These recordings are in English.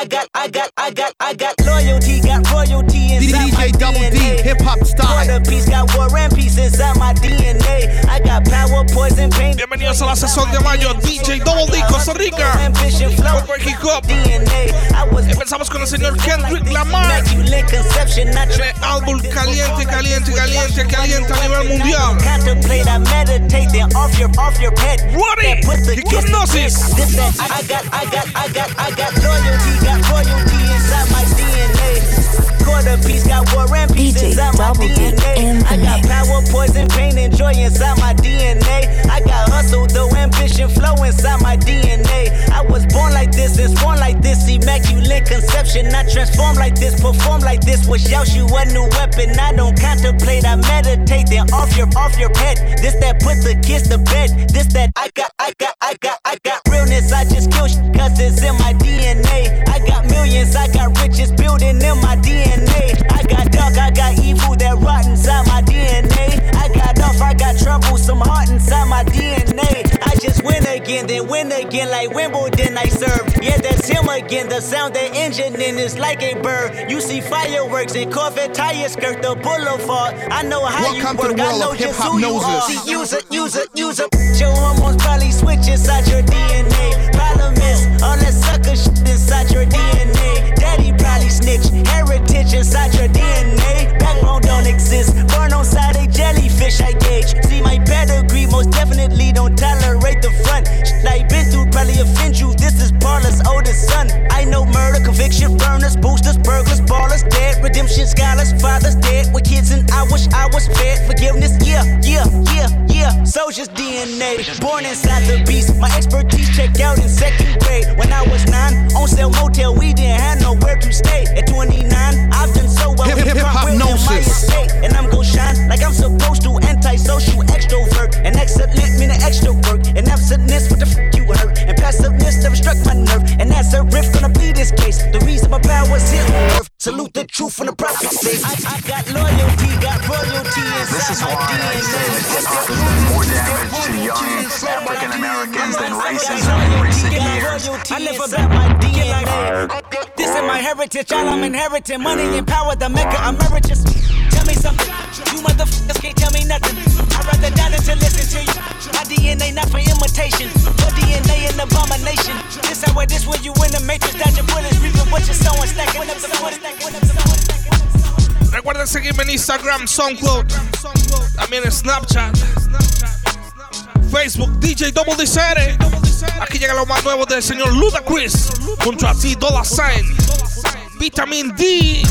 I got, I got, I got, I got loyalty, got royalty inside DJ my Double D, DNA. hip hop style. Quarter piece, got war and peace inside my DNA. I got power, poison, pain. Bienvenidos a la sesión de mayo. DJ Double D, Costa Rica. Ambition, flow, Con. DNA. I was Empezamos con el señor Kendrick Lamar. immaculate conception, not Tiene álbum caliente, caliente, caliente, caliente a nivel mundial. Contemplate, I meditate, then off your, off your head. Ready? That Hypnosis. This I got, I got, I got, I got loyalty, got royalty inside my DNA. Quarter piece, got war and peace DJ inside my DNA. I got power, poison, pain, and joy inside my DNA. I got hustle, though ambition, flow inside my DNA. I was born like this and born like this, immaculate conception. Not transform like this, perform like this. Was you a new weapon. I don't contemplate, I meditate, then off your, off your head. This that put the kids to bed. This that I got, I got, I got, I got realness. I just kill sh- cause it's in my DNA. I got millions, I got riches building in my DNA. I got dark, I got evil that rot inside my DNA. I got off, I got trouble, some heart inside my DNA. I just win again, then win again like Wimbledon I serve. Yeah, that's him again. The sound that engine in is like a bird. You see fireworks and Corvette tires skirt the boulevard. I know how Welcome you work. I know just who you are. See, use it, use it, use it. Your hormones probably switch inside your DNA. Problem is, all that sucker shit inside your DNA. Daddy probably snitch. Heritage inside your DNA. Backbone don't exist. Born on side a jellyfish, I gauge. See my pedigree, most definitely don't tolerate the front. Shit I been through probably offend you. This is Paula's oldest son. I know murder, conviction, burners, boosters, burglars, ballers, dead, redemption, scholars, fathers dead. With kids and I wish I was fed. Forgiveness, yeah, yeah, yeah, yeah. Soldier's DNA. Born inside the beast. My expertise checked out in second grade. When I was nine, on sale motel, we didn't have nowhere to stay. At 29, I've done so well. Hip- with hip- front hip-hop wheel in my gnosis. estate. And I'm gon' shine like I'm supposed to. Antisocial extrovert. And excellent meaning extra work. And absentness, what the f you hurt. And passiveness never struck my nerve. And that's a riff gonna be this case. The reason my power's here on earth. Salute the truth from the prophet says. I, I got loyalty, got royalty inside This is my why I DNA. Done more damage to young African Americans than racism in recent years. I live about my DNA. This is my heritage, all I'm inheriting. Money and power, the maker emeritus. Tell me something, you motherfuckers can't tell me nothing. I'd rather die than to listen to you. My DNA not for imitation, your DNA an abomination. This how it is when you in the matrix, dodging bullets, reaping what you're sowing, stacking up the wood, Recuerden seguirme en Instagram, SoundCloud, también en Snapchat, Facebook, DJ Double D CR. Aquí llega lo más nuevo del señor Ludacris, junto a Ty, Dolla $ign, Vitamin D.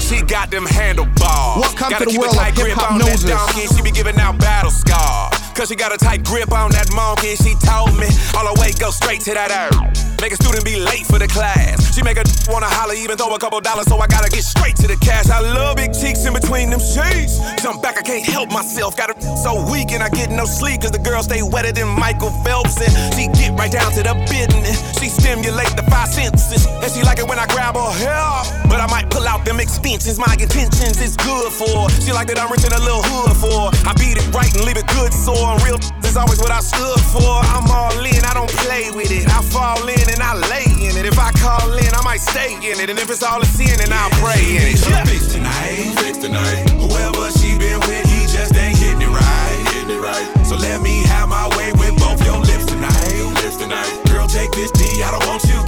She got them handlebars. Welcome Gotta to the keep a world of tight grip hip-hop on that noses. donkey. She be giving out battle scars. Cause she got a tight grip on that monkey. And she told me all her weight go straight to that earth. Make a student be late for the class. She make a wanna holler, even throw a couple dollars, so I gotta get straight to the cash. I love big cheeks in between them sheets. Jump back, I can't help myself. Got her so weak and I get no sleep. Cause the girl stay wetter than Michael Phelps. And she get right down to the business. She stimulate the five senses. And she like it when I grab her hair. But I might pull out them extensions. My intentions is good for. her. She like that I'm rich in a little hood for. her. I beat it right and leave it good sore. And real is always what I stood for. I'm all in, I don't play with it. I fall in and I lay in it. If I call in, I might stay in it. And if it's all a sin, then I'll pray in it. Yeah. Fix tonight, fix tonight. Whoever she been with, he just ain't hitting it right, hitting it right. So let me have my way with both your lips tonight, lips tonight. Girl, take this D, I don't want you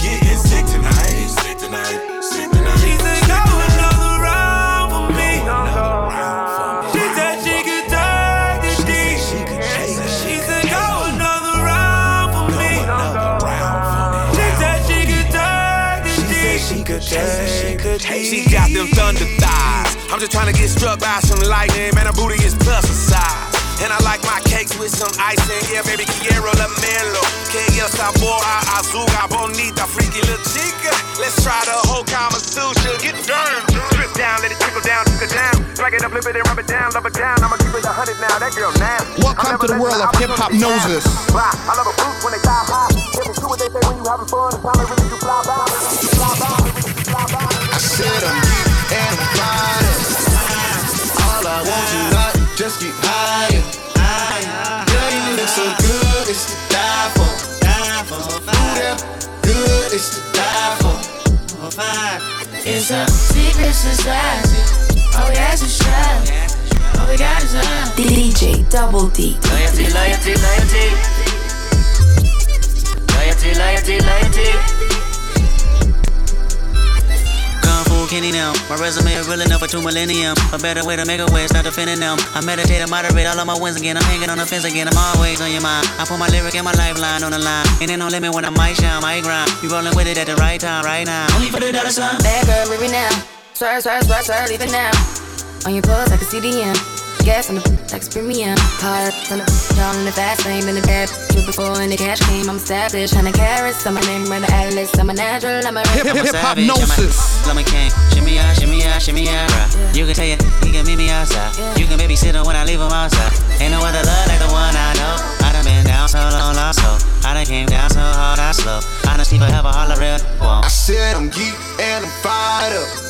She got them thunder thighs. I'm just trying to get struck by some lightning. Man, her booty is plus a size. And I like my cakes with some icing. Yeah, baby, quiero la melo. Que el sabor a azúcar bonita, freaky little chica. Let's try the whole Kama Sutra. Get down. Drip down, let it trickle down, trickle down. Drag it up, flip it and rub it down, rub it down. I'ma keep it a hundred now. That girl nasty. Welcome to the world of hip-hop noses. Fly. I love a when they die high. True what they say when you having fun, it's time really do fly by. Fly by, fly by. Said I'm deep and I'm. All I want you not just get higher. Girl, you look so good, it's to die for. Ooh, good, it's to die for. It's a secret society. Is trust. All we got. DJ Double D. Loyalty, loyalty, loyalty. Loyalty, loyalty, loyalty. Kenny now. My resume is real enough for two millennium. A better way to make a way, start defending them. I meditate and moderate all of my wins again. I'm hanging on the fence again. I'm always on your mind. I put my lyric and my lifeline on the line. And ain't no limit when I might shine, might grind. You rolling with it at the right time, right now. Only for the dollar sign. Bad girl, it now. Swerve, swerve, swerve, swerve, leave it now. On your pulse like a CDM. Gas on the like premium. Car on the y'all in the fast lane. Been a bad you before and the cash came. I'm established. Hundred carats. I'm a name, run the atlas. I'm a natural. I'm a Hip I'm a hip savage, I'm hypnosis. I'm a king. Shimmy out, shimmy out, shimmy out. You can tell you, he can meet me outside. You can babysit him when I leave him outside. Ain't no other love like the one I know. I done been down so long, lost so. I done came down so hard, I slow. Honesty forever, all the real. I said I'm geek and I'm fired up.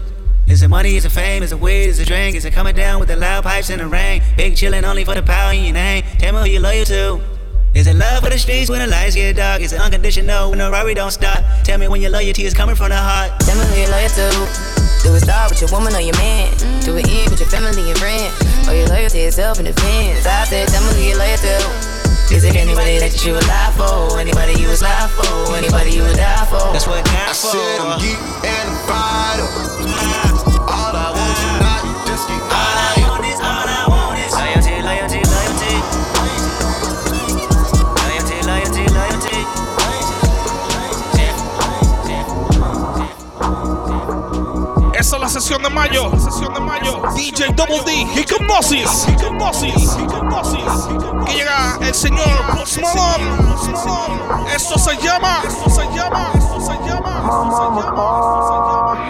Is it money? Is it fame? Is it weed? Is it drink? Is it coming down with the loud pipes in the rain? Big chillin' only for the power in your name. Tell me who you loyal to. Is it love for the streets when the lights get dark? Is it unconditional when the robbery don't stop? Tell me when your loyalty is coming from the heart. Tell me who you're loyal to. Do it start with your woman or your man? Do it end with your family and friends? Or you loyal to yourself in defense? I said, tell me who you're loyal to. Is it anybody that you would lie for? Anybody you would slide for? Anybody you would die for? That's what it I counts for. said I'm geek and I'm fired up. La sesión de mayo. Sesión de mayo. DJ Double D. Hipnosis. Hipnosis. Que llega el señor Post Malone. Esto se llama. Esto se llama. Esto se llama.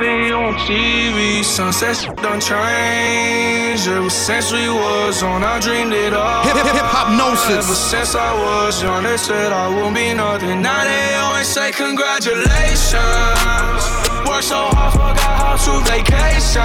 On TV, sunset shit done changed. Ever since we was on, I dreamed it all. Hip hip hip hypnosis. Ever since I was young, they said I won't be nothing. Now they always say congratulations. Worked so hard, forgot how to vacation.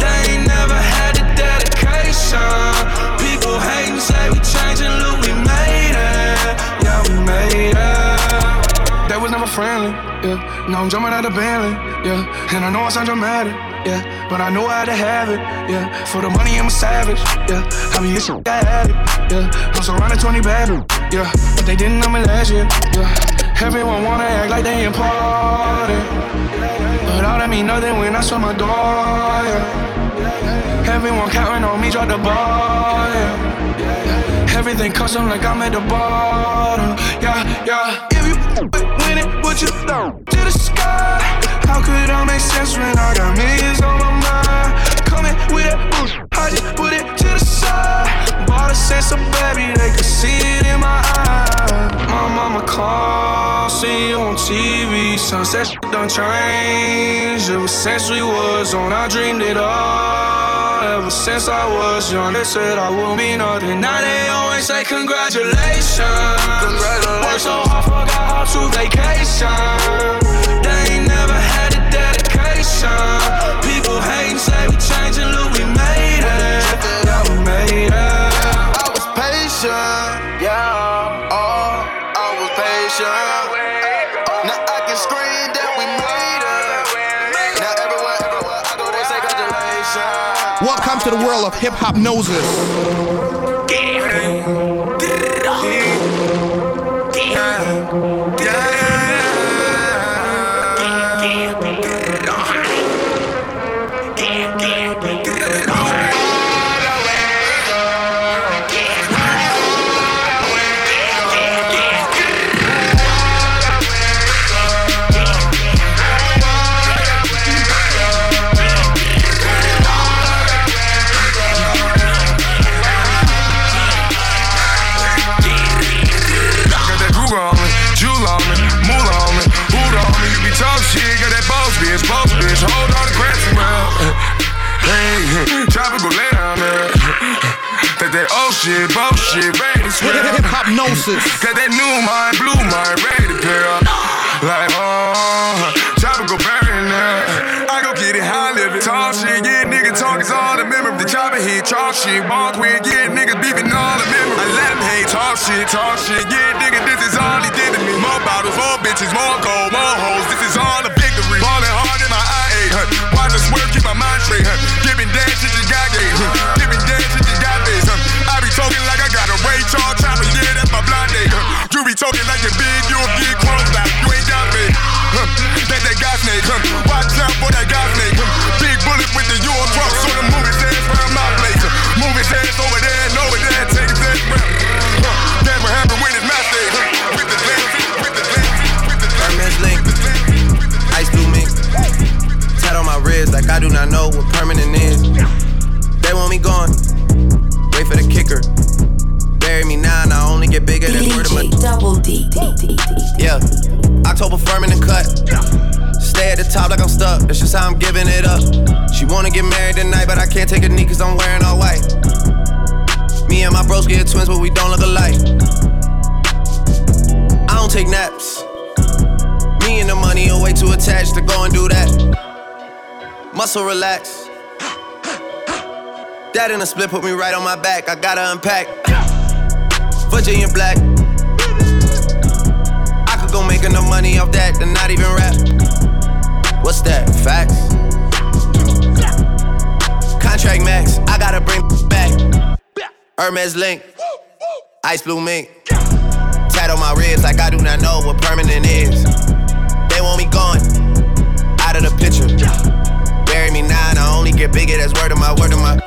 They ain't never had the dedication. People hating, say we changing, look, we made it. Yeah, we made it. That was never friendly, yeah. Now I'm jumping out of Bentley, yeah. And I know I sound dramatic, yeah. But I know how to have it, yeah. For the money, I'm a savage, yeah. I mean, shit, I had it, yeah. I'm surrounded 20 bad, yeah. But they didn't know me last year, yeah. Everyone wanna act like they important. But all that mean nothing when I saw my door, yeah. Everyone counting on me, drop the ball, yeah. Everything custom like I'm at the bottom. Yeah, yeah. If you win it, what you throw to the sky? How could I make sense when I got millions on my mind? Coming with that boost, I just put it to the side. Bought a sense of baby, they could see it in my eyes. My mama call, see you on TV. Sunset shit done changed. Ever since we was on, I dreamed it all. Ever since I was young, they said I won't be nothing. Now they always say congratulations. Congratulations. Worked so hard, forgot how to vacation. They ain't never had the dedication. People hating, say we changing, look, we made it. Yeah, we made it. I was patient, yeah. Oh, I was patient. Now I can scream that we made it. Now everywhere, everywhere I go, they say congratulations. Welcome to the world of hip hypnosis. Got that Google on bitch, broke bitch, hold all the grass around. Hey, tropical down, man. That that old shit, bullshit, ready to Hip hop gnosis. Cause that new mind, blue mind, ready to girl. Like, oh, tropical burning now. I go get it high, live it. Tall shit, yeah, nigga talk is all the memory. The chopper hit, talk shit, walk with, yeah, nigga beefing all the memory. I let him hate, talk shit, talk shit, yeah, nigga, this is all he did to me. More bottles, more bitches, more gold, more hoes, this is all the straight, huh? Giving dance shit you got gay, huh? Giving dance shit you got face, huh? I be talking like I got a Ray Charles chopper, yeah, that's my blind day, huh? You be talking like you're big, you'll get close back, you ain't got me. Huh? That that got snake, huh? Watch out for that got snake, get married tonight, but I can't take a knee cause I'm wearing all white. Me and my bros get twins, but we don't look alike. I don't take naps. Me and the money are way too attached to go and do that. Muscle relax. That in a split put me right on my back. I gotta unpack. Virginia black. I could go make enough money off that than not even rap. What's that? Facts. Contract max. I gotta bring back. Hermes link. Ice blue mink. Tat on my ribs like I do not know what permanent is. They want me gone. Out of the picture. Bury me now and I only get bigger. That's word of my word of my.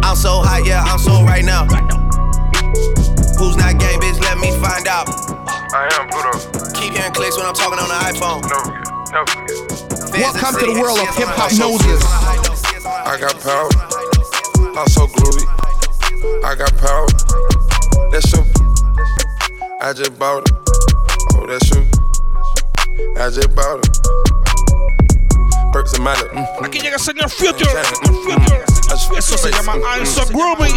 I'm so hot, yeah, I'm so right now. Who's not gang, bitch? Let me find out. I am put up. Keep hearing clicks when I'm talking on the iPhone. No, no. Welcome to the world of hip Hopnosis. I got power. I'm so groovy. I got power. That's you. I just bought it. Oh, that's you. I just bought it. Perks and mallet. Mm, mm. Aquí llega el señor Future. Mm, mm. Future. Eso se llama I'm So Groovy.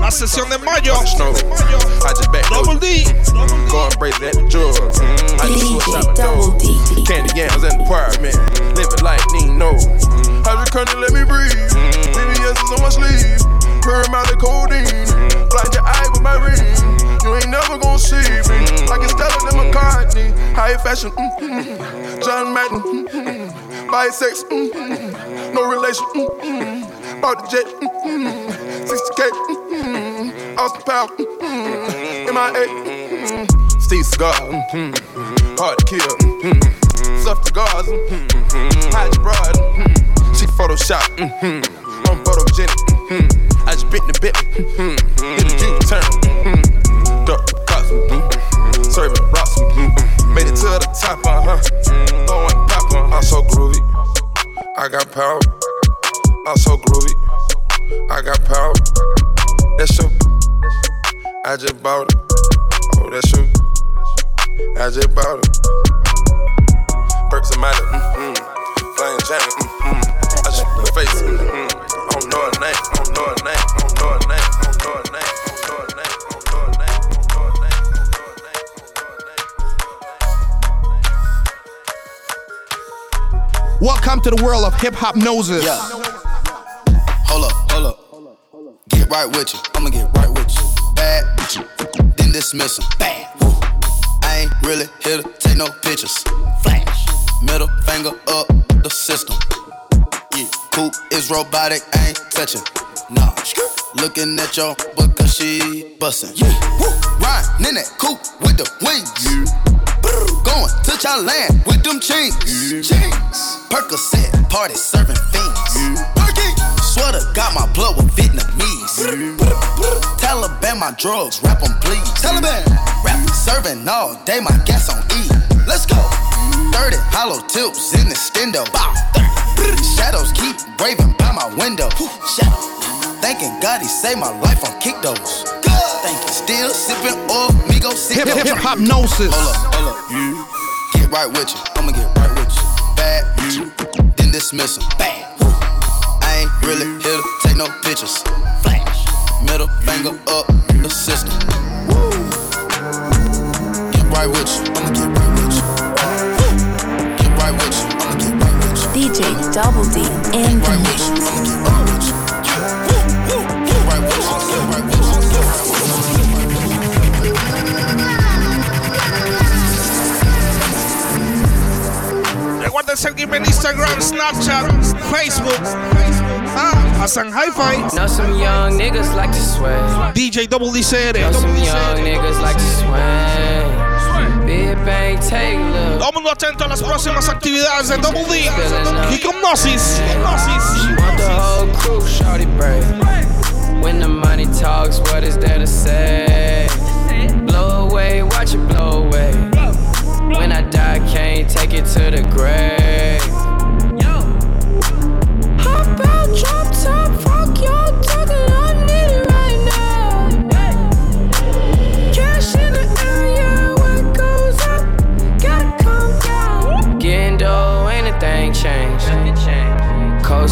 La sesión de mayo. Snow. I just back Double D. Go and break that jewel. Mm. I just switched out DJ the Double door. D. Candy yams in the apartment. Living like Nino. Just let me breathe. VVS is on my sleeve. Purr out the codeine. Blind your eye with my ring. You ain't never gonna see me. Like it's than McCartney. High fashion. mm-hmm. John Madden. mm-hmm. Bisex. mm-hmm. No relation. mm-hmm. Bought the jet. mm-hmm. 60K. mm-hmm. Austin Powell. mm-hmm. MIA. mm-hmm. Steve Cigar. mm-hmm. Hard to kill. mm-hmm. Soft cigars. mm-hmm. Your broad. mm-hmm. Photoshop. mm-hmm. I'm photogenic. mm-hmm. I just bit the bit. mm-hmm. Hit a U-turn. mm-hmm. Dark cops. mm-hmm. Serving rocks. mm-hmm. Made it to the top. Uh-huh. Throwing pop. uh I'm so groovy. I got power. I'm so groovy. I got power. That's you. I just bought it. Oh, that's you. I just bought it. Perks and mallet. Mm-hmm. Playing janet. Mm-hmm. Welcome to the world of hip Hopnosis. Yeah. Hold up, hold up. Get right with you. I'ma get right with you. Bad you. Then dismiss 'em. Bad. I ain't really here to take no pictures. Flash. Middle finger up the system. Yeah. Coop is robotic, ain't touching. Nah. Looking at your butt cause she bustin'. Yeah. Woo. Riding in that coupe with the wings. Yeah. Going to Thailand with them chains. Chains. Percocet, party serving fiends. Perky. Sweater got my blood with Vietnamese. Taliban my drugs, rap 'em please. Taliban. Rap serving all day, my gas on E. Let's go. 30 hollow tips in the stendo. Bow. Shadows keep raving by my window. Shadow. Thanking God he saved my life on kick those. Thank you. Still sipping oil, me go sit Hip hip Hopnosis. Hold up, hold up. You get right with you. I'ma get right with you. Bad you. Then dismiss 'em. Bad. I ain't really here to take no pictures. Flash. Middle finger up the system. Woo. Get right with you. I'ma get with you. Get right with you. Recuerden seguirme en Instagram, Snapchat, Facebook. Ah, Hassan Hi-Fi. Know some young niggas like to sway. DJ Double D CR. Know some young niggas like to sway. Todo mundo atento a las próximas actividades de Double D. Hipnosis. Hipnosis. She want the whole crew, shorty break. When the money talks, what is there to say? Blow away, watch it blow away. When I die, can't take it to the grave.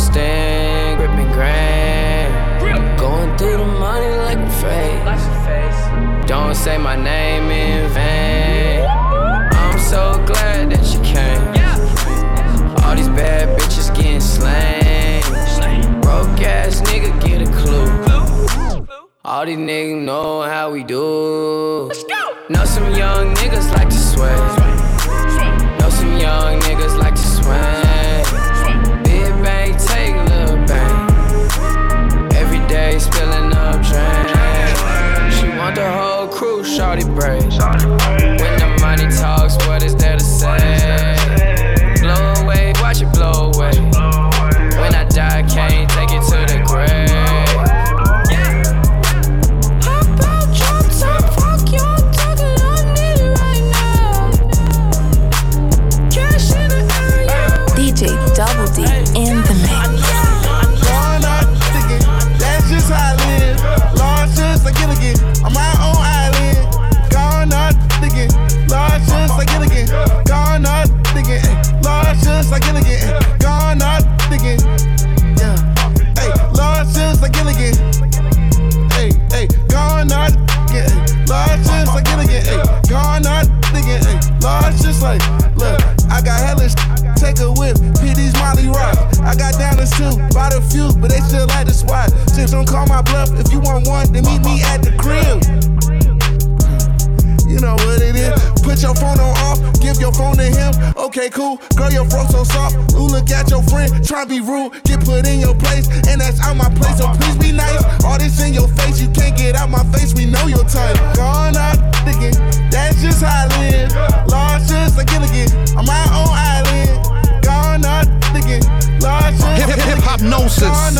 Coasting, gripping grand. Going through the money like a face. Don't say my name in vain. I'm so glad that you came. All these bad bitches getting slain. Broke ass nigga get a clue. All these niggas know how we do. Know some young niggas like to sway. Know some young niggas like to swing. Drain. She want the whole crew, shorty break. When the money talks, what is there to say? Just don't call my bluff. If you want one, then meet me at the crib. You know what it is. Put your phone on off, give your phone to him. Okay, cool. Girl, your throat so soft. Ooh, look at your friend. Try be rude, get put in your place, and that's out my place. So please be nice. All this in your face, you can't get out my face. We know your type. Gone out thinking, that's just how I live. Large just like Gilligan, on my own island. Gone out thinking, large just Hip- hip. Gone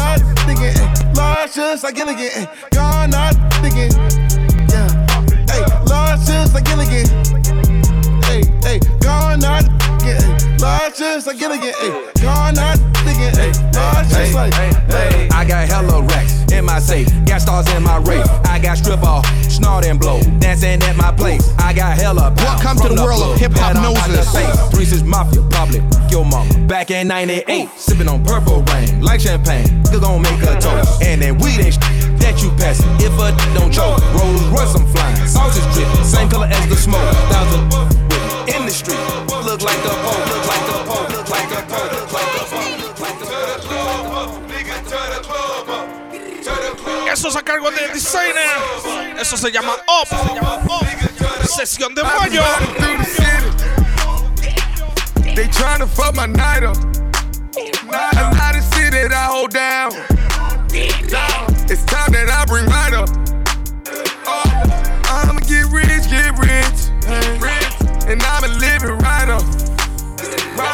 large just like Gilligan. eh. Gone out yeah. Hey, large just like Gilligan. Hey, hey, gone out thinking, large just like Gilligan. Hey, gone out thinking, hey, large like. Hey, I got hella in my safe, got stars in my race. I got strip off, snort and blow, dancing at my place. I got hella pounds Welcome to from the world of hip-hop that I'm out the noses. Three Six Mafia, probably your mama. Back in 98, sipping on purple rain, like champagne. Niggas gon' make a toast. And then weed ain't that you passing. If a don't choke, Rolls Royce I'm flying. Is dripping, same color as the smoke. Thousand in the street. Look like the pole, cargo del designer. Eso se llama Up. Sesión de mayo. They tryna fuck my night up. A lot of shit that I hold down. It's time that I bring light up. I'ma get rich, get rich. And I'ma live it right up.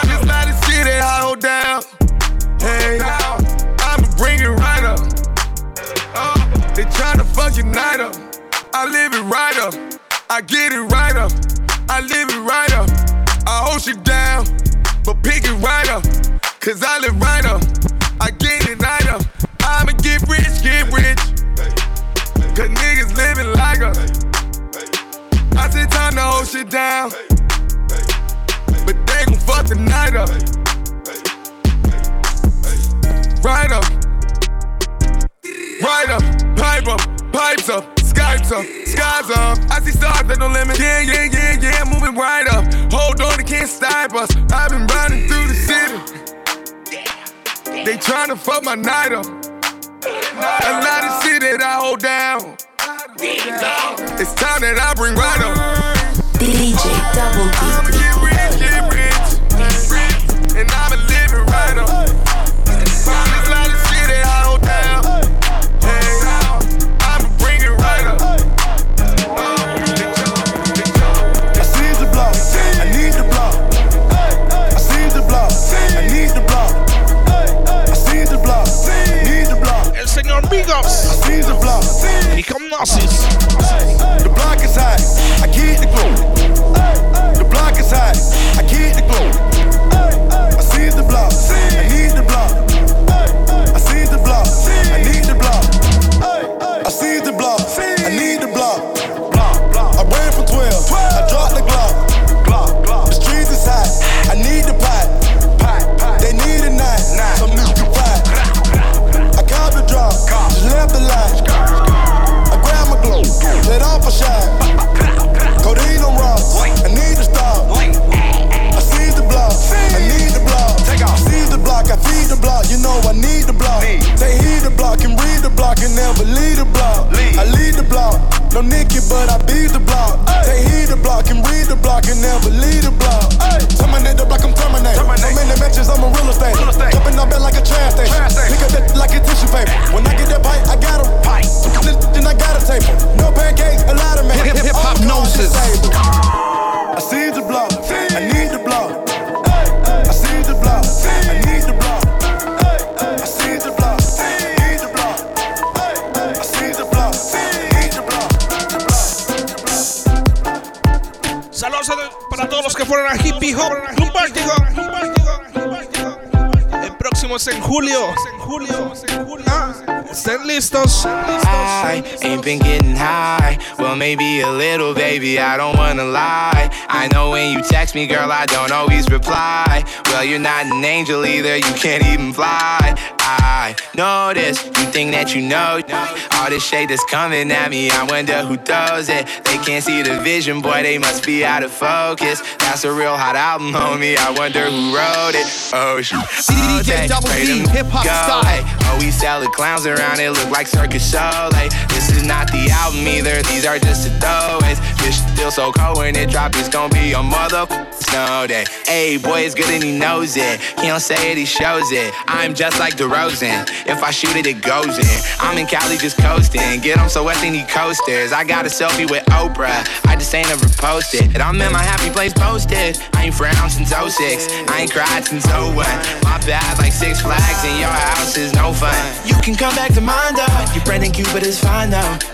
There's a lot of shit that I hold down. Hey, I'ma bring it. They tryna fuck your night up. I live it right up. I get it right up. I live it right up. I hold you down, but pick it right up. Cause I live right up. I get it right up. I'ma get rich, get rich. Cause niggas living like us. I said time to hold shit down. But they gon' fuck the night up. Up, skies up. I see stars that no limit. Yeah, yeah, yeah, yeah, moving right up. Hold on, they can't stop us. I've been riding through the city. They tryna fuck my night up. A lot of shit that I hold down. It's time that I bring right up. DJ Double D. Hipnosis. I need the block. Say he the block and read the block and never lead the block. I lead the block. No Nicky, but I beat the block. Say he the block and read the block and never lead the block. Terminate the block, I'm terminate. So many mentions, I'm a real estate. Jumping on maybe a little, baby. I don't wanna lie. I know when you text me, girl, I don't always reply. Well, you're not an angel either. You can't even fly. I know this. You think that you know all this shade that's coming at me. I wonder who throws it. They can't see the vision, boy. They must be out of focus. That's a real hot album, homie. I wonder who wrote it. Oh shoot. Oh, Double D, hip-hop go, style. Oh, we sell the clowns around it, look like circus show. This is not the album either, these are just the throwaways. Still so cold when it drop, it's gonna be a mother snow day. Hey, boy, it's good and he knows it. He don't say it, he shows it. I'm just like DeRozan. If I shoot it, it goes in. I'm in Cali just coasting. Get him so wet, they need coasters. I got a selfie with Oprah. I just ain't ever posted. And I'm in my happy place posted. I ain't frowned since 06. I ain't cried since 01. My bad, like six flags in your house is no fun. You can come back to mine though. Your friend and Cupid is fine though.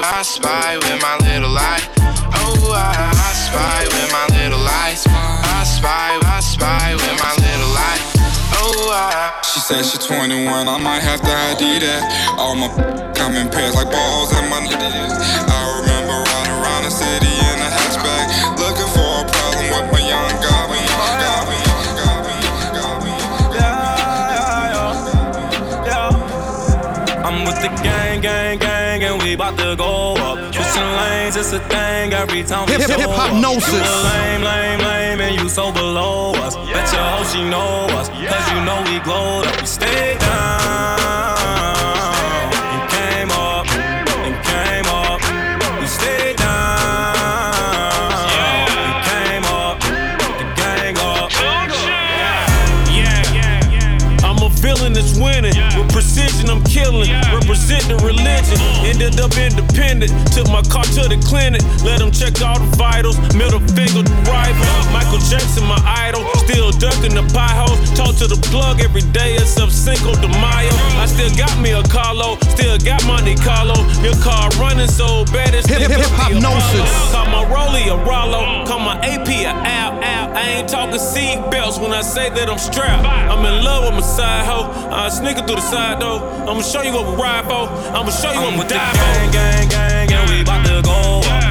I spy, with my little eye. Oh, I, I spy with my little eye. I spy, I spy with my little eye. Oh, I. She said she 21, I might have to ID that. All my come in pairs like balls and my gang, and we bout to go up. Switching lanes, it's a thing every time we Hip- show hip- up. hipnosis. You lame, lame, lame, and you so below us. Bet your hoe she know us, cause you know we glowed up. We stayed down and came up and came up. We stayed down and came up, the gang up. Yeah, I'm a villain that's winning. With precision, I'm killing. Represent the religion. Ended up independent. Took my car to the clinic. Let them check all the vitals. Middle finger to rival. Michael Jackson, my idol. Still ducking the potholes. Talk to the plug every day except Cinco de Mayo. I still got me a Carlo, still got Monte Carlo. Your car running so bad it's Hip- hip- hip-hopnosis. Call my Rolly a Rollo, call my AP a Al Al. I ain't talking seat belts when I say that I'm strapped. I'm in love with my side hoe. I sneaking through the side door. I'ma show you what we ride for. I'ma show you what we die for. Gang, gang, gang, and we bout to go up.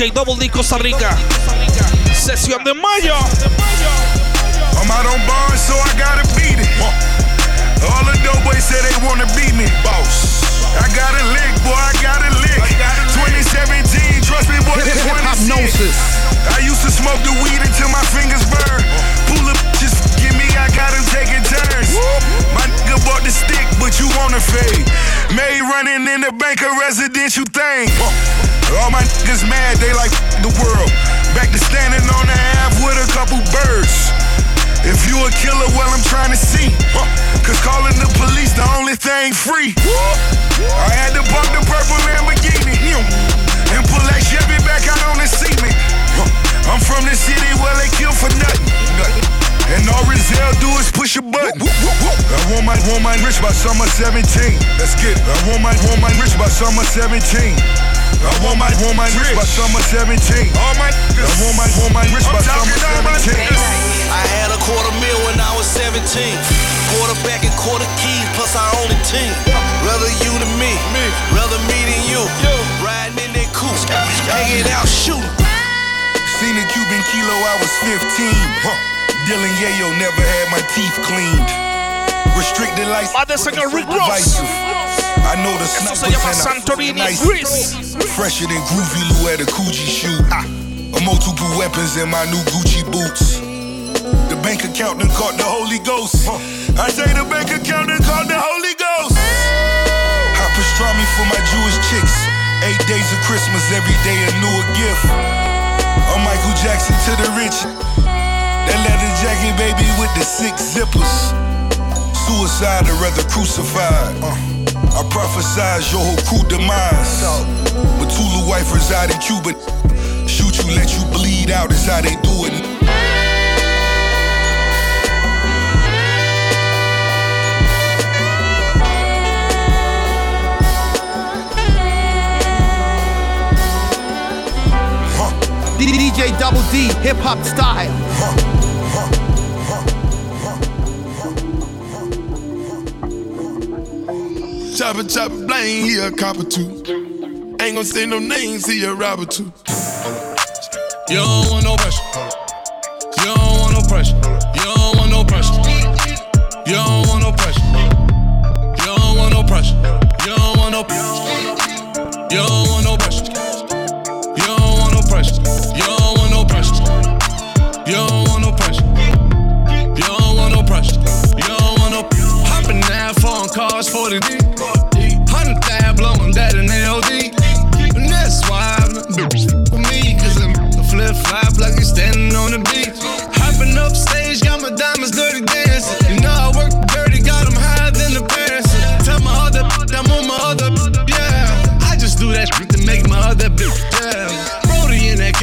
DJ Double D Costa Rica. Sesión de mayo. Want my mine rich by summer 17. Let's get it. I want my want mine rich by summer 17. I want my want mine rich by summer 17. All my I want my want mine rich by summer 17. I had a quarter mil when I was 17. Quarterback and quarter keys, plus our only team. Rather you than me, rather me than you. Riding in that coupe, hanging out, shooting. Seen a Cuban kilo, I was 15. Huh. Dylan Yayo never had my teeth cleaned. Restricted license. De Rick Ross. I know the snipers and nice. Fresher than Groovy Lou at a Coogee shoot. Ah. A multiple weapons in my new Gucci boots. The bank account done caught the Holy Ghost. I say the bank account done caught the Holy Ghost. Hot pastrami for my Jewish chicks. Eight days of Christmas, every day a newer gift. I'm Michael Jackson to the rich. That leather jacket, baby, with the six zippers. Suicide or rather crucified. Uh, I prophesize your whole crew demise. But Tulu wife reside in Cuba. Shoot you, let you bleed out is how they do it. DJ Double D, hip hop style. Chopper, chopper, blame, he a copper too. Ain't gonna say no names, he a robber too. You don't want no pressure. You don't want no pressure. You don't want no pressure. You don't want no pressure.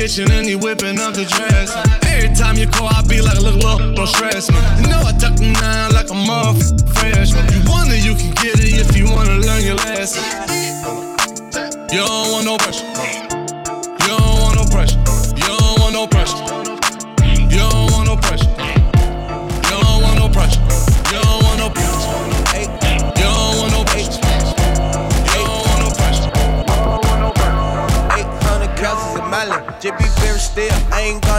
Kitchen and he whipping up the dress. Every time you call, I be like, look, look, don't stress me. You know I tuck them down like a motherfucking freshman. You wonder you can get it if you wanna learn your lesson. You don't want no pressure.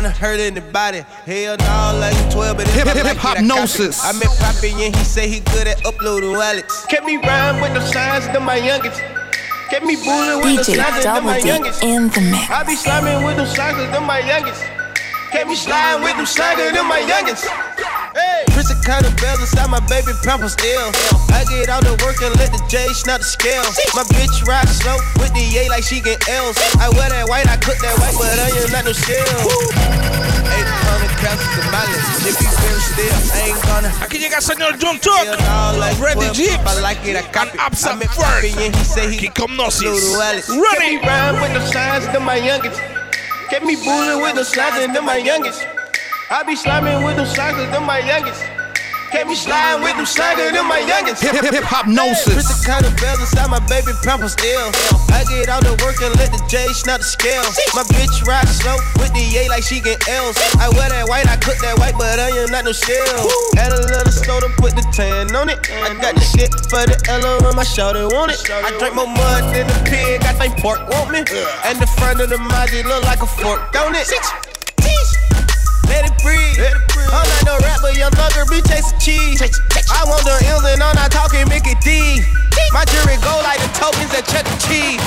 I gonna hurt anybody. Hell no, like 12, but if Hip- I hip- like I copy. hypnosis. I met Poppy and he say he good at uploading wallets. Kept me rhyme with the signs to my youngest. Kept me bullying with the DJ signs to Double my youngest. in the mix. I be slamming with them signs to my youngest. Kept me sliding with them signs to my youngest. Hey. Chris kind of bells inside my baby pampers ill. I get out to work and let the J snap the scale. My bitch ride slow with the A like she get L's. I wear that white, I cook that white, but I ain't not no scale. 800 calories in my list. If you feel still, I ain't gonna. I can't llega el señor John Tuck. Ready Jeep. I like it, I copy. And met first. Poppy and he say he Hypnosis. Little Alex. Ready. Rhyme with the signs to my youngest. Kept me bullying with the signs to my youngest. I be slamming with them signs them my youngest. Can't be sliding with them signs them my youngest. Hip hip hip hypnosis. Chris the kind of bells inside my baby pampers ill. I get out to work and let the J snap the scale. My bitch ride slow with the A like she get L's. I wear that white, I cook that white, but I ain't not no shell. Add a little soda, put the tan on it. I got the shit for the L on my shoulder, want it. I drink more mud than a pig, I think pork want me. And the front of the Maji look like a fork, don't it? Let it breathe. I'm not no rapper, young thugger, be chasing cheese. I want the ills and I'm not talking Mickey D. My jury go like the tokens at Chuck E. Cheese.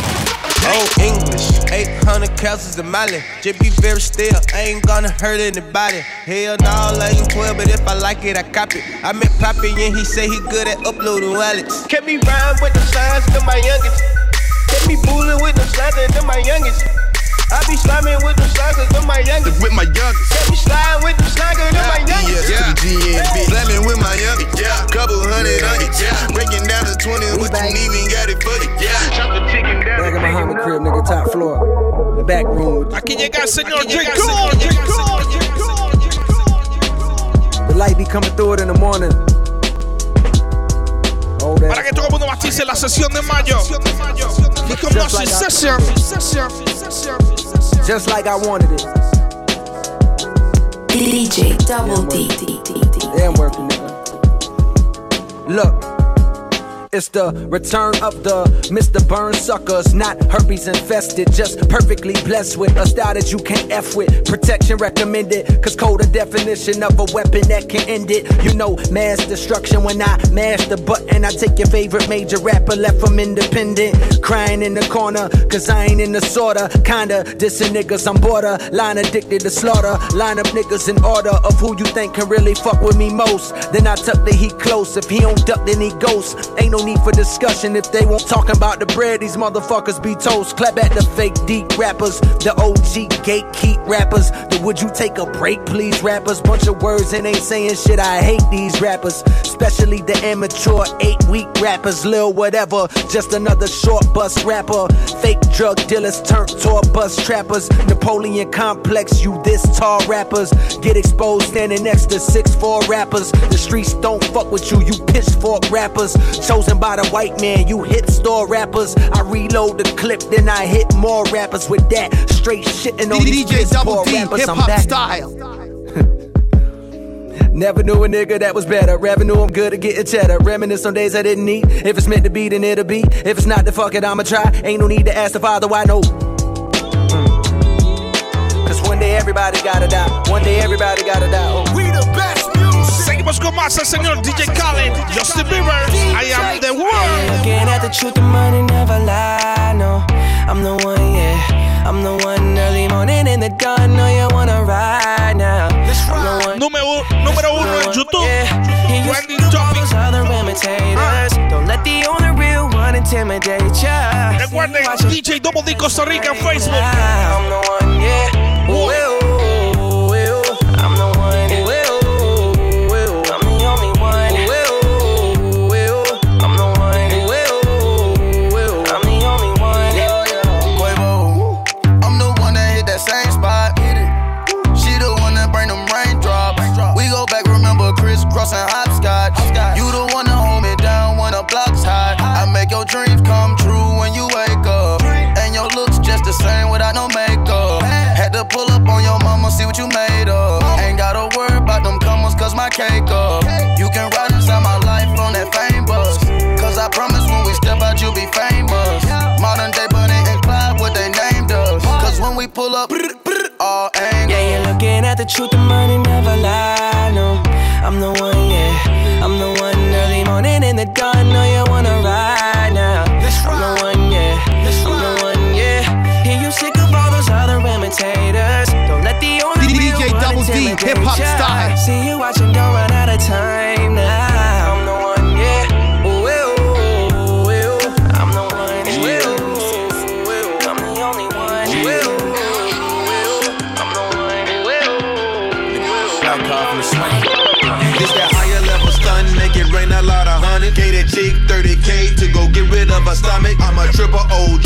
Oh, English, 800 calories my lip. Just be very still, I ain't gonna hurt anybody. Hell no, I ain't 12, but if I like it, I cop it. I met Poppy and he say he good at uploading wallets. Kept me rhyme with the signs to my youngest. Kept me bullying with the signs to my youngest. I be slamming with the slackers to my youngest. With my youngest. Kept me sliding with the slackers to my youngest. Yeah, to the GNB. Slamming with my youngest. Yeah. Couple hundred on it. Yeah. Breaking down to 20, what you need, we got it for you. Yeah. Chop the chicken down. Back at my homie crib, nigga, top floor. The back room. With Aquí llega el señor J. llega el Cole. señor J. the light be coming through it in the morning. Oh, that. Para que todo el mundo batice la sesión de mayo. Hypnosis session. Just like I wanted it. DJ Double D. Damn working, nigga. Look. It's the return of the Mr. Burn suckers, not herpes infested, just perfectly blessed with a style that you can't F with. Protection recommended, cause code a definition of a weapon that can end it. You know, mass destruction when I mash the button. I take your favorite major rapper, left from independent. Crying in the corner, cause I ain't in the sorta. Kinda dissing niggas, I'm border. Line addicted to slaughter. Line up niggas in order of who you think can really fuck with me most. Then I tuck the heat close. If he don't duck, then he ghost. Ain't no need for discussion if they won't talk about the bread. These motherfuckers be toast. Clap at the fake deep rappers, the OG gatekeep rappers. The would you take a break, please rappers? Bunch of words and ain't saying shit. I hate these rappers, especially the amateur eight week rappers. Lil whatever, just another short bus rapper. Fake drug dealers turned tour bus trappers. Napoleon complex, you this tall rappers. Get exposed standing next to six four rappers. The streets don't fuck with you, you pitchfork rappers. Chosen by the white man, you hit store rappers. I reload the clip, then I hit more rappers with that. Straight shitting on these DJ Double D, hip hop style. Never knew a nigga that was better. Revenue, I'm good at getting cheddar. Reminisce on days I didn't eat. If it's meant to be, then it'll be. If it's not, then fuck it, I'ma try. Ain't no need to ask the father why no. Mm. Cause one day everybody gotta die. One day everybody gotta die. Oh. Seguimos con más el señor DJ Khaled, Justin Bieber, I am the world. Looking at the truth, the money never lie. No, I'm the one, yeah. I'm the one early morning in the dawn. No, you wanna ride now. I'm the one. Número, número uno en YouTube. Trending imitators. Don't let the only real one intimidate ya. Recuerden, DJ Double D Costa Rica en Facebook. I'm the one, yeah. Up, all angles. Yeah, you're looking at the truth, the money never lie. No, I'm the one, yeah. I'm the one early morning in the dawn. Know you wanna ride now. I'm the one, yeah. I'm the one, yeah. Hear you sick of all those other imitators. Don't let the only DJ Double D, hip-hop style. See you watching, don't run out of time her stomach. I'm a triple OG.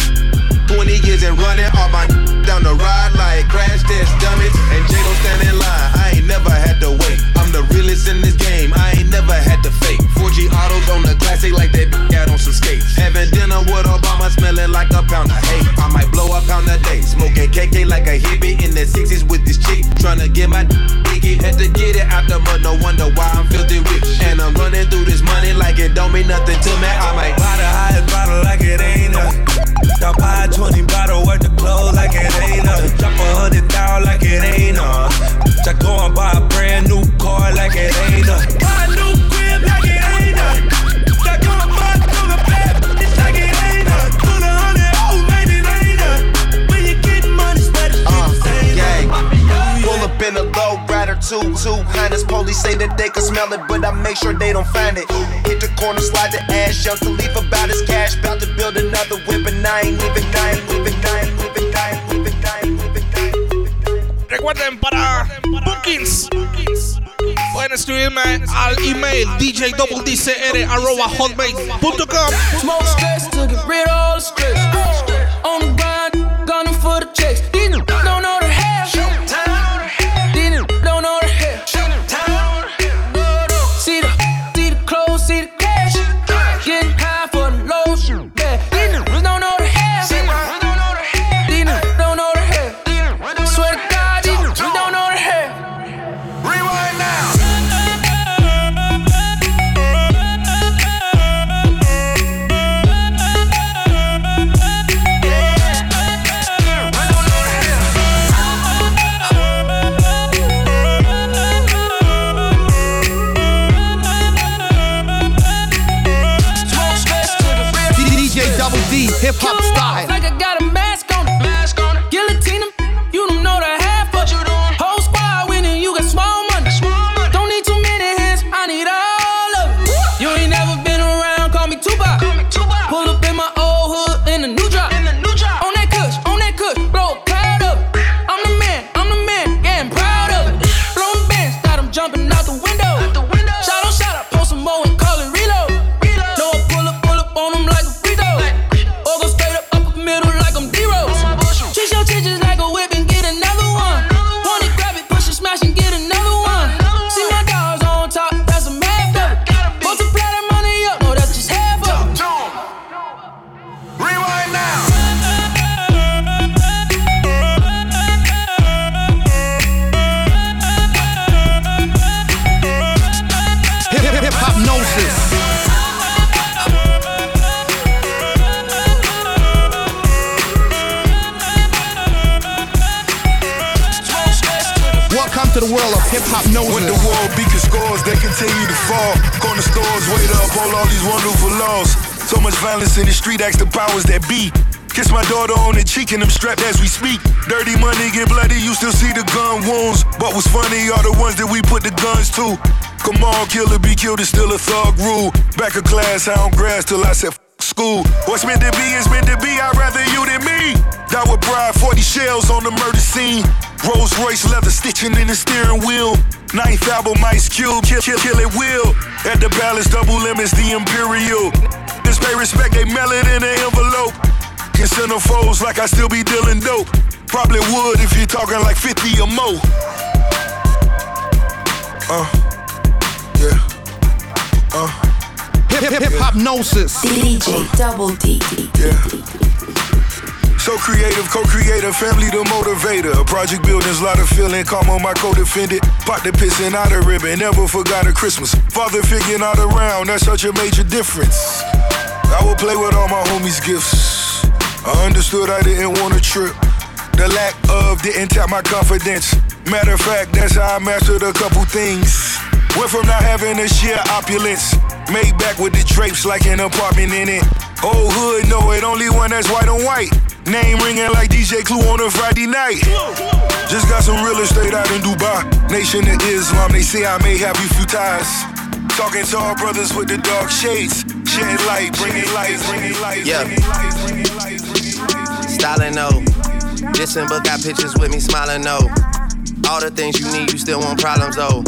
20 years and running all my down the ride like crash test dummies. And J don't stand in line, I ain't never had to wait. I'm the realest in this game, I ain't never had to fake. 4G autos on the classic like that out on some skates. Having dinner with Obama, smelling like a pound of hate. I might blow a pound a day, smoking KK like a hippie in the 60s with this chick. to get my diggy, had to get it out the mud, no wonder why I'm filthy rich. And I'm running through this money like it don't mean nothing to me. I might say that they can smell it, but I make sure they don't find it. Hit the corner, slide the ash, young Khalifa about his cash, about to build another whip, and I ain't even, I ain't even, I ain't even, I ain't even, I ain't even. Recuerden para bookings. Pueden escribirme al email djdcr arroba hotmail.com. Smoke stress to get rid of the stress. Double D, hip hop style. On the cheek and I'm strapped as we speak. Dirty money get bloody, you still see the gun wounds. But what's funny are the ones that we put the guns to. Come on, killer, be killed is still a thug rule. Back of class, I don't grass till I said "F- school. What's meant to be is meant to be, I'd rather you than me. Die with pride, 40 shells on the murder scene. Rolls Royce leather stitching in the steering wheel. Ninth album, Ice Cube, kill, kill, kill it will. At the palace, double limits, the Imperial. This pay respect, they mail it in an envelope. Can send them foes like I still be dealing dope. Probably would if you're talking like 50 or more. Uh, yeah. Uh, Hip hip hip hypnosis. DJ Double D. yeah. So creative, co-creator, family the motivator. Project buildings, lot of feeling, calm on my co-defendant. Pot the pissing out of ribbon, never forgot a Christmas. Father figure not around, that's such a major difference. I would play with all my homies' gifts. I understood I didn't want to trip. The lack of didn't tap my confidence. Matter of fact, that's how I mastered a couple things. Went from not having a share opulence. Made back with the drapes like an apartment in it. Old hood, know it, only one that's white on white. Name ringing like DJ Clue on a Friday night. Just got some real estate out in Dubai. Nation of Islam, they say I may have you few ties. Talking to our brothers with the dark shades. Shedding light, bringing light, bringing light. Yeah. Styling no. Dissing, but got pictures with me smiling no. All the things you need, you still want problems though.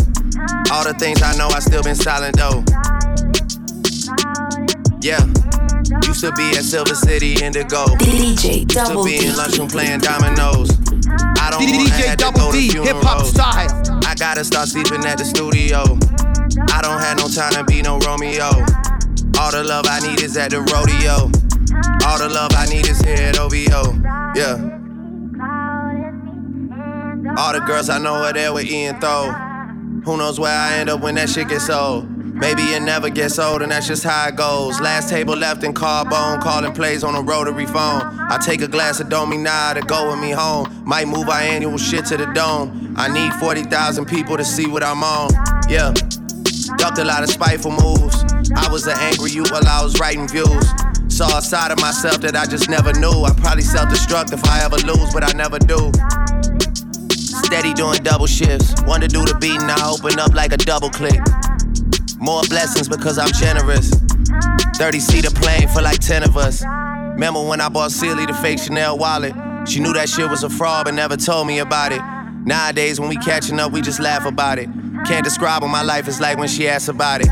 All the things I know, I still been silent though. Yeah. Used to be at Silver City Indigo. DJ Double Used to be in lunchroom playing dominoes. I don't wanna DJ have to Double go to D, hip hop style. I gotta start sleeping at the studio. I don't have no time to be no Romeo. All the love I need is at the rodeo. All the love I need is here at OVO. Yeah. All the girls I know are there with Ian Throw. Who knows where I end up when that shit gets old? Maybe it never gets old, and that's just how it goes. Last table left in carbone, calling plays on a rotary phone. I take a glass of Domi Domina to go with me home. Might move our annual shit to the dome. I need 40,000 people to see what I'm on. Yeah. Ducked a lot of spiteful moves. I was an angry you while I was writing views. Saw a side of myself that I just never knew. I probably self destruct if I ever lose, but I never do. Steady doing double shifts. Want to do the beating, I open up like a double click. More blessings because I'm generous. 30 seater plane for like 10 of us. Remember when I bought Sealy the fake Chanel wallet? She knew that shit was a fraud but never told me about it. Nowadays, when we catching up, we just laugh about it. Can't describe what my life is like when she asks about it.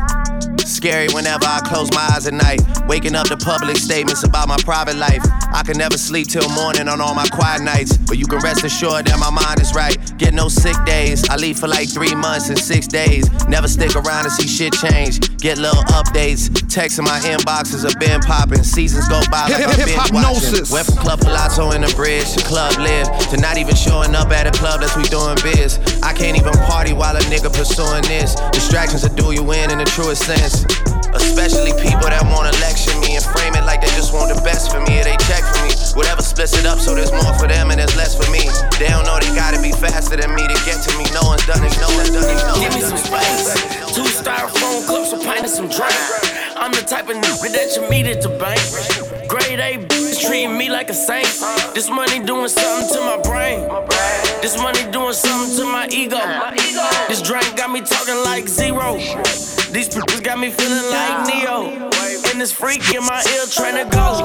Scary whenever I close my eyes at night. Waking up to public statements about my private life. I can never sleep till morning on all my quiet nights. But you can rest assured that my mind is right. Get no sick days. I leave for like three months and six days. Never stick around to see shit change. Get little updates. Texts in my inboxes have been popping. Seasons go by like I've been watching. Went from Club Palazzo in the bridge to Club Live to not even showing up at a club that's we doing biz. I can't even party while a nigga pursuing this. Distractions that do you in in the truest sense. Especially people that wanna lecture me and frame it like they just want the best for me or they check for me. Whatever splits it up so there's more for them and there's less for me. They don't know they gotta be faster than me to get to me. No one's done it, no one's done it, no Give me one's some done it. space. Two styrofoam cups, a pint of some drink. I'm the type of nigga that you meet at the bank. Grade A bitch treating me like a saint. This money doing something to my brain. This money doing something to my ego. This drink got me talking like zero. These people got me feeling like Neo. And this freak in my ear trying to go.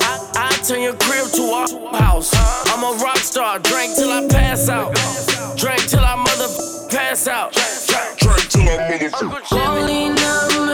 I, I turn your crib to a house. I'm a rock star. Drink till I pass out. Drink till I mother pass out. Drink till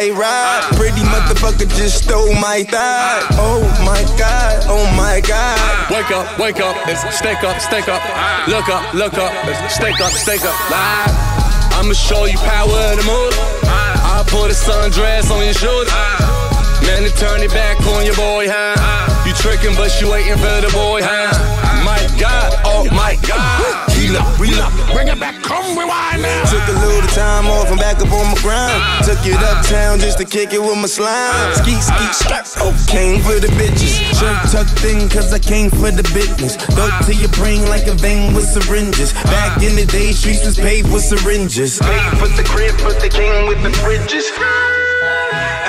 I ride. Pretty motherfucker just stole my thigh. Oh my god, oh my god. Wake up, wake up, it's stake up, stake up. Look up, look up, it's stake up, stake up. Live. I'ma show you power of the mood. I'll put a sundress on your shoulder. Man, to turn it back on your boy, huh? You You tricking, but you waiting for the boy, huh? My God, oh my God. Heal up. Bring it back, come rewind now. Took a little time off, I'm back up on my grind. Took it uptown just to kick it with my slime. Ski, ski, strap. Oh, came for the bitches. Shirt tucked in, cause I came for the business. Go to your brain like a vein with syringes. Back in the day, streets was paved with syringes. Paid for the crib, but they came with the fridges.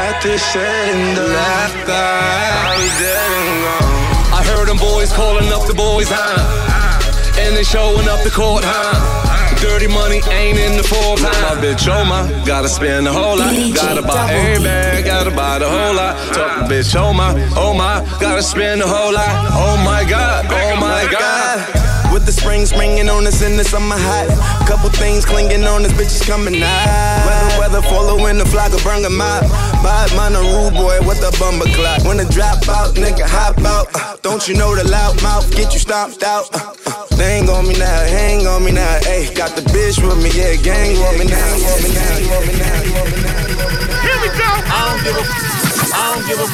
At this end of laughter, I was dead and gone. I heard them boys calling up the boys, huh? And they showing up the court, huh? Dirty money ain't in the Forbes, huh? My bitch, oh my, gotta spend a whole lot. Gotta buy every bag, gotta buy the whole lot. Talk bitch, oh my, oh my, gotta spend a whole lot. Oh my god, oh my god. With the spring springing on us in the summer hot. Couple things clinging on us, bitches coming out. Weather, weather, following the flock of bring 'em out. A rude boy with a bumper clock. When the drop out, nigga hop out. Uh, don't you know the loud mouth get you stomped out? Uh, uh, they ain't on me now, hang on me now. Ayy, got the bitch with me, yeah, gang with me now, with me now, with me now. Here we go. I don't give a, I don't give a,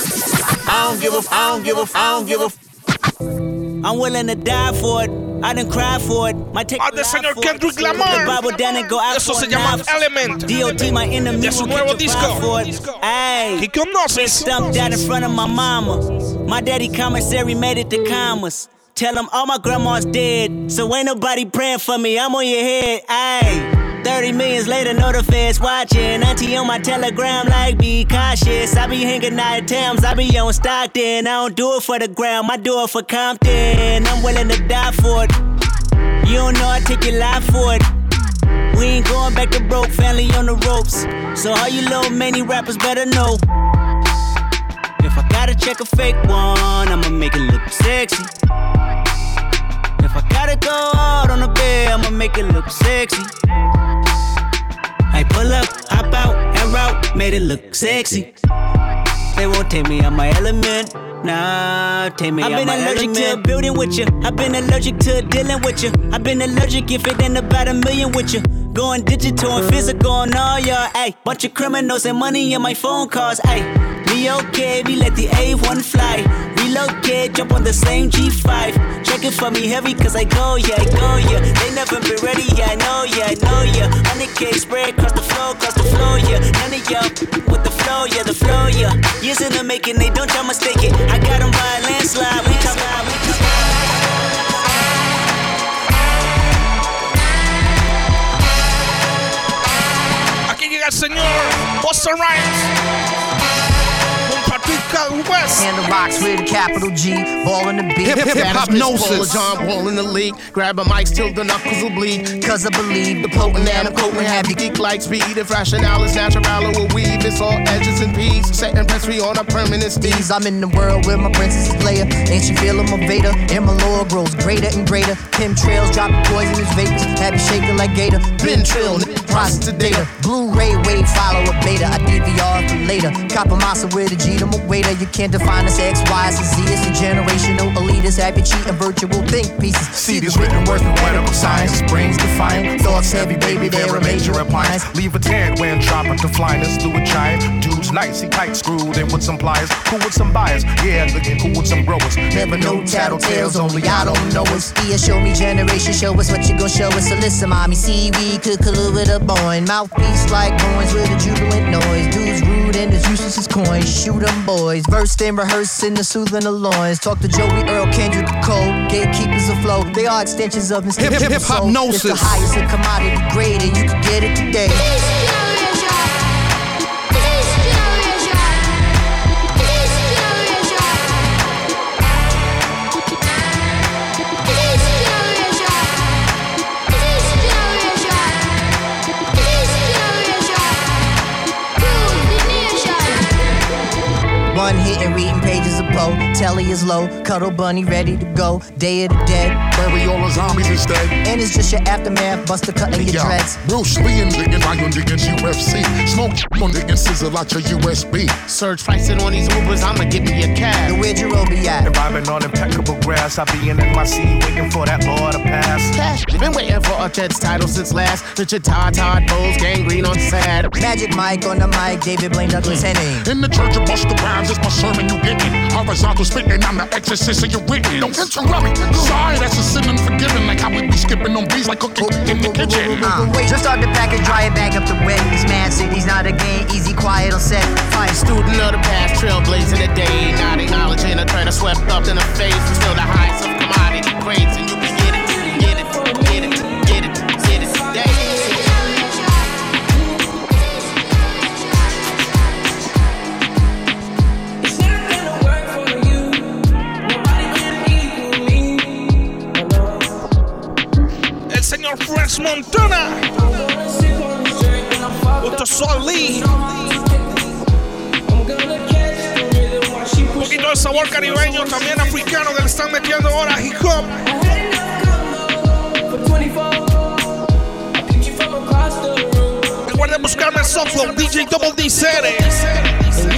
I don't give a, I don't give a, I don't give a. I'm willing to die for it. I didn't cry for it. Might take de señor Kendrick Lamar. The Bible down and go out Eso for se a llama knife. Element. DOT, my enemy, De su will nuevo catch disco. vibe for it. Ay. Hipnosis. Stumped out in front of my mama. My daddy commissary made it to commas. Tell him all my grandma's dead, so ain't nobody praying for me. I'm on your head, ayy. 30 millions later, know the feds watching. Auntie on my telegram, like, be cautious. I be hanging out at Thames, I be on Stockton. I don't do it for the gram, I do it for Compton. I'm willing to die for it. You don't know I take your life for it. We ain't going back to broke, family on the ropes. So all you little many rappers better know. Gotta check a fake one, I'ma make it look sexy. If I gotta go out on a bed, I'ma make it look sexy. I pull up, hop out, and route, made it look sexy. They won't take me out my element. Nah, take me I've been allergic element. to building with you. I've been allergic to dealing with you. I've been allergic if it ain't about a million with you. Going digital and physical and all y'all. Ayy, bunch of criminals and money in my phone calls. Ayy, me okay, we let the A1 fly. Relocate, jump on the same G5. Check it for me heavy, cause I go, yeah, I go, yeah. They never been ready, yeah, I know, yeah, I know, yeah. 100K spread across the floor, across the floor, yeah. None of y'all with the flow, yeah, the flow, yeah. Years in the making, they don't try mistake it. I got them by a landslide, we talk we señor Busta Rhymes. Junto West. In the rocks with a capital G, ball in the beat. Hip- hip- hip-hopnosis. John Wall in the league. Grab a mic till the knuckles will bleed. Cause I believe the potent and I'm quoting have you geek like speed. If rationale is natural, will weave. It's all edges and peas. Setting press we on a permanent steez. I'm in the world where my princess is. And she feeling my Vader. And my lore grows greater and greater. Pim trails dropping poisonous vapors. Have you shaking like Gator. Been trill, process the data. Blu-ray wave follow a beta. I DVR for later. Copper massa with a G to my waiter. You can't define us X, Y, and Z. It's a generational elitist. Happy cheating virtual think pieces. See this written word from medical science. Brains defiant. Thoughts heavy, baby, they're a major appliance. Leave a tad when dropping to flyness through a giant. Dude's nice, he tight screwed in with some pliers. Cool with some buyers. Yeah, looking cool with some growers. Never know tattletales, only I don't know us. Yeah, show me generation, show us what you gon' show us. So listen, mommy, see we could collude with a boy. Mouthpiece like coins with a jubilant noise. Dudes rude and as useless as coins. Shoot 'em boys. Versed and rehearsing the soothing the loins. Talk to Joey Earl, Kendrick Cole. Gatekeepers of flow. They are extensions of Mr. Hip- hip- Triple Soul. hipopnosis. It's the highest commodity grade, and you can get it today. One hit and reading pages of Poe. Telly is low, cuddle bunny ready to go. Day of the dead, bury all the zombies instead. And it's just your aftermath, buster cutting your Yeah. dreads. Bruce Lee and digging Ryan digging UFC. Smoke on digging sizzle out your USB. Surge pricing on these Ubers, I'ma give me a cab. Where'd your roll be at? If I've on impeccable grass, I be in NYC waiting for that law to pass. Cash, been waiting for a Jets title since last. Richard Todd, Todd Bowles, gangrene on sad. Magic Mike on the mic, David Blaine Douglas mm. Henning. In the church of Busta Rhymes, it's my sermon you getting. Horizontal spitting, I'm the exorcist of your written. Don't interrupt me. Sorry, that's a sin unforgiven. Like how we be skipping on beats like cooking in the kitchen. Uh, just start the package, dry it, bag up the wet. This man city's not a game, easy, quiet on set. Fine student of the past, trailblazing the day. Not acknowledging a trend swept up in the face. We still the highest of commodity grades, and you can señor Fresh Montana. Junto a Sol Lee. Un poquito de sabor caribeño, también africano, que le están metiendo ahora hip hop. Recuerden buscarme en Software DJ Double D Ceres.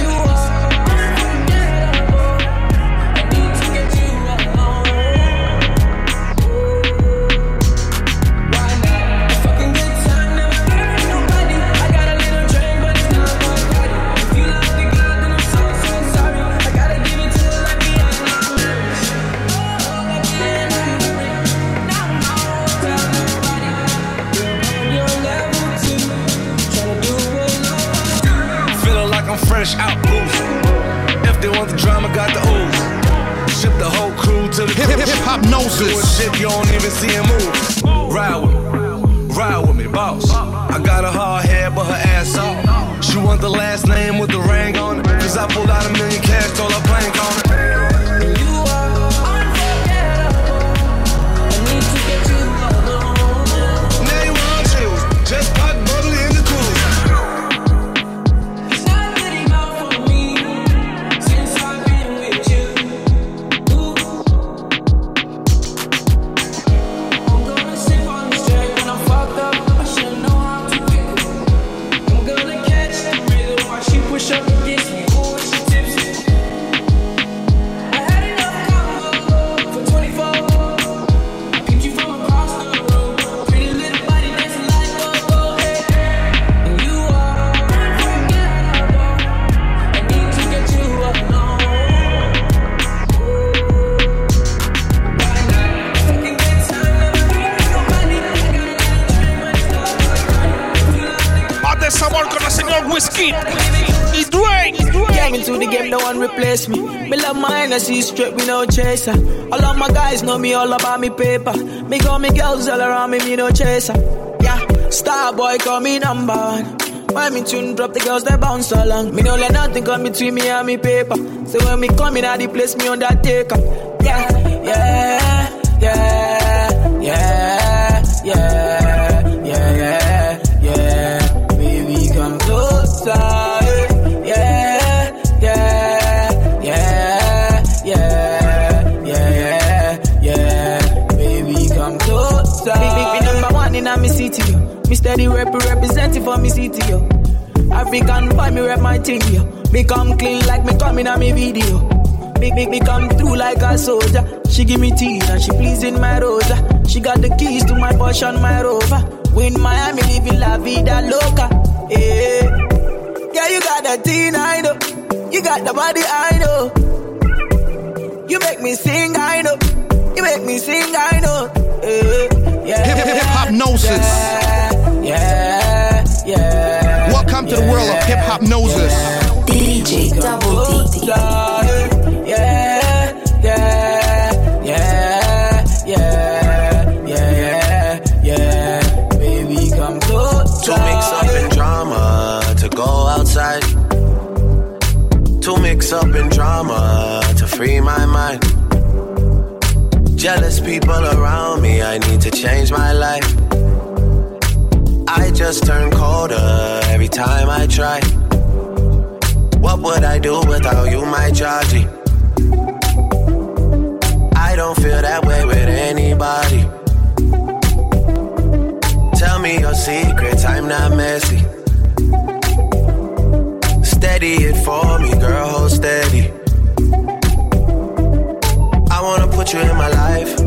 The Hip- hip- cruise. hip-hopnosis. Doing shit you don't even see him move. Ride with me, ride with me, boss. I got a hard head, but her ass off. She want the last name with the ring on it. Cause I pulled out a million cash, told her Whiskey y Dwayne. Came into the game, no one replace me. Me love my Hennessy straight, me no chaser. All of my guys know me all about me paper. Me got me girls all around me, me no chaser. Yeah, star boy call me number one. When me tune drop, the girls they bounce along. Me no let nothing come between me and me paper. So when me come in, the place me undertaker. Yeah, yeah, yeah, yeah, Me steady rep representing for me city, yo. African boy, me rep my thing, yo. Me come clean like me come in a me video. Big, big, me come through like a soldier. She give me tea and she pleasing my rosa. She got the keys to my Porsche and my Rover. Win Miami, living la vida loca. Yeah. Yeah, you got the teen, I know. You got the body, I know. You make me sing, I know. You make me sing, I know. Yeah, yeah. Hip- hip- hip-hopnosis. Yeah, yeah, yeah. Welcome to the world of Hiphopnosis. DJ Double D. Yeah, yeah, yeah, yeah, yeah, yeah, yeah. Baby, come closer. To mix up in drama, to go outside. To mix up in drama, to free my mind. Jealous people around me, I need to change my life just turn colder every time I try. What would I do without you, my Georgie? I don't feel that way with anybody. Tell me your secrets, I'm not messy. Steady it for me, girl, hold steady. I wanna put you in my life.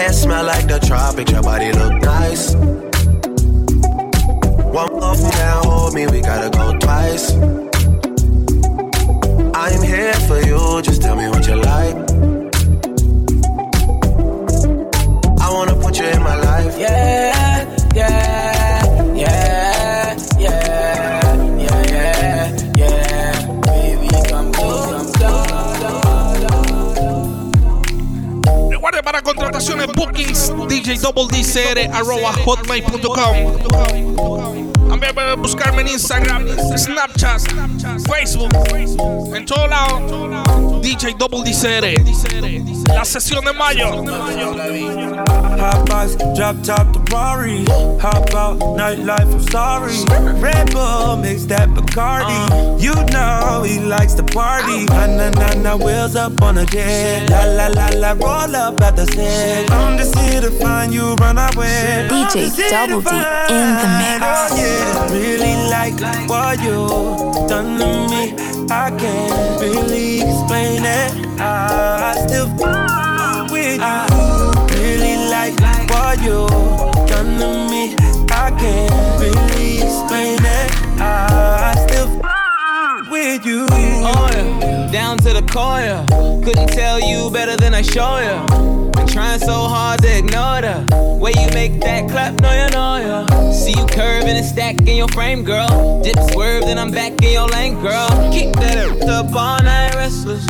Hair smell like the tropics, your body look nice. One more now, hold me, we gotta go twice. I'm here for you, just tell me what you like. I wanna put you in my life. Yeah, contrataciones, bookings, DJ Double DCR, arroba hotmail.com. También pueden buscarme en Instagram, Snapchat, Facebook, en todo lado. DJ Double DCR. La sesión de mayo. Hot box, drop top the Rari. Hop out, nightlife, I'm sorry. Red Bull, mix that Bacardi. Uh. You know he likes to party. Na na na na, wheels up on a jet. La la la la, roll up at the set. I'm just here to find you, run away. DJ Double D in the mix. Oh yeah, really like what you done to me. I can't really explain it. I still f- with you. Like what you done to me. I can't really explain it. I still f- with you. Oh, yeah. Down to the core, yeah. Couldn't tell you better than I show you. Been trying so hard to ignore the way you make that clap, no, you know, yeah. See you curving and stacking your frame, girl. Dip swerve, then I'm back in your lane, girl. Keep that up all night restless.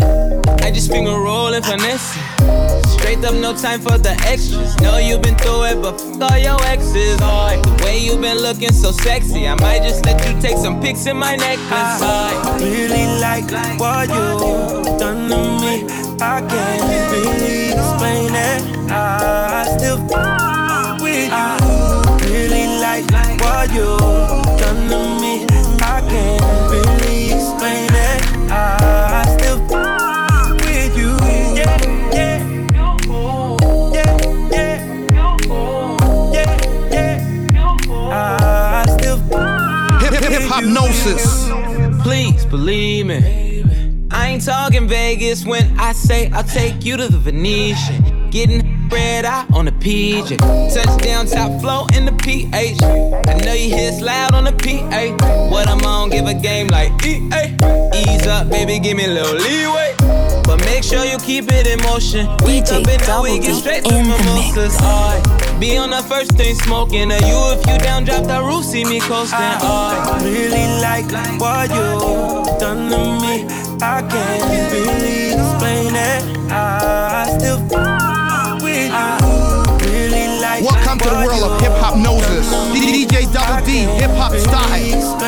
I just finger roll and finesse. it. Straight up, no time for the extras. Know you've been through it, but f all your exes. Oh, the way you been looking so sexy, I might just let you take some pics in my necklace. I Really like what you done to me. I can't really explain it. I still f- with you. Really like what you done to me. I can't really explain it. I still f- with you. Yeah, yeah. Yeah, yeah. Yeah, yeah. I still Hip hip hypnosis. Please believe me. I ain't talking Vegas when I say I'll take you to the Venetian. Getting red out on the PJ. Touchdown top flow in the PH. I know you hear loud on the PA. What I'm on, give a game like EA. Ease up, baby, give me a little leeway. But make sure you keep it in motion. Wake DJ up and now we Double get D straight to in the mimosas. Alright. Be on the first thing smoking. Or you if you down, drop the roof, see me coasting. Alright. really like what you done to me. I can't really explain it. I still with you. Really like Welcome to the world of Hiphopnosis. DJ Double D, hip hop style.